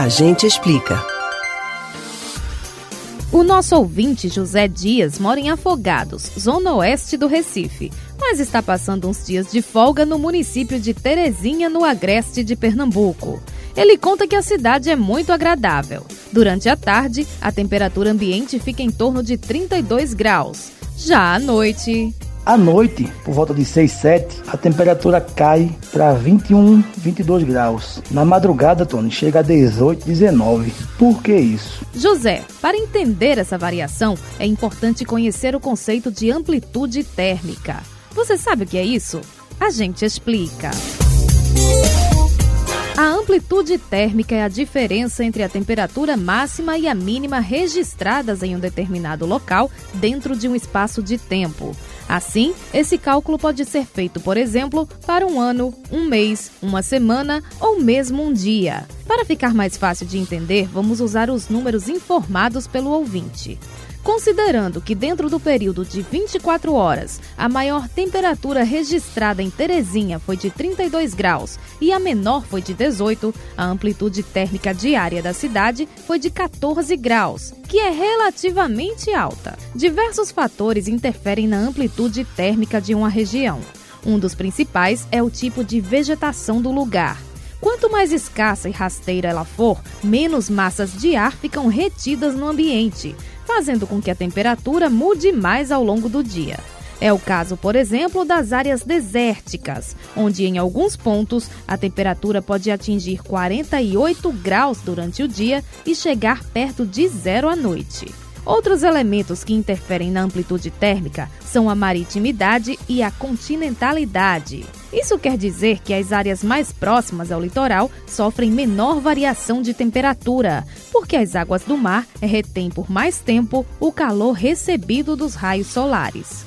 A gente explica. O nosso ouvinte José Dias mora em Afogados, zona oeste do Recife, mas está passando uns dias de folga no município de Terezinha, no agreste de Pernambuco. Ele conta que a cidade é muito agradável. Durante a tarde, a temperatura ambiente fica em torno de 32 graus. Já à noite, à noite, por volta de 6, 7, a temperatura cai para 21, 22 graus. Na madrugada, Tony, chega a 18, 19. Por que isso? José, para entender essa variação, é importante conhecer o conceito de amplitude térmica. Você sabe o que é isso? A gente explica. A amplitude térmica é a diferença entre a temperatura máxima e a mínima registradas em um determinado local dentro de um espaço de tempo. Assim, esse cálculo pode ser feito, por exemplo, para um ano, um mês, uma semana ou mesmo um dia. Para ficar mais fácil de entender, vamos usar os números informados pelo ouvinte. Considerando que dentro do período de 24 horas, a maior temperatura registrada em Terezinha foi de 32 graus e a menor foi de 18, a amplitude térmica diária da cidade foi de 14 graus, que é relativamente alta. Diversos fatores interferem na amplitude térmica de uma região. Um dos principais é o tipo de vegetação do lugar. Quanto mais escassa e rasteira ela for, menos massas de ar ficam retidas no ambiente, fazendo com que a temperatura mude mais ao longo do dia. É o caso, por exemplo, das áreas desérticas, onde em alguns pontos a temperatura pode atingir 48 graus durante o dia e chegar perto de zero à noite. Outros elementos que interferem na amplitude térmica são a maritimidade e a continentalidade. Isso quer dizer que as áreas mais próximas ao litoral sofrem menor variação de temperatura, porque as águas do mar retêm por mais tempo o calor recebido dos raios solares.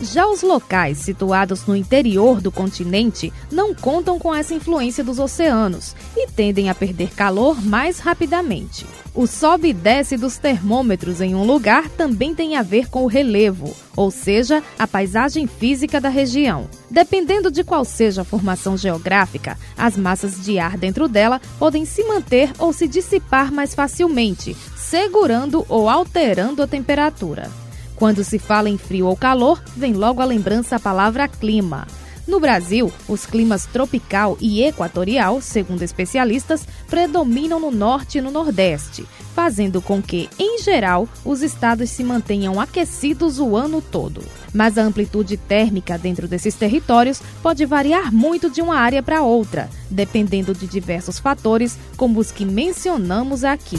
Já os locais situados no interior do continente não contam com essa influência dos oceanos e tendem a perder calor mais rapidamente. O sobe e desce dos termômetros em um lugar também tem a ver com o relevo, ou seja, a paisagem física da região. Dependendo de qual seja a formação geográfica, as massas de ar dentro dela podem se manter ou se dissipar mais facilmente, segurando ou alterando a temperatura. Quando se fala em frio ou calor, vem logo a lembrança a palavra clima. No Brasil, os climas tropical e equatorial, segundo especialistas, predominam no norte e no nordeste, fazendo com que, em geral, os estados se mantenham aquecidos o ano todo. Mas a amplitude térmica dentro desses territórios pode variar muito de uma área para outra, dependendo de diversos fatores, como os que mencionamos aqui.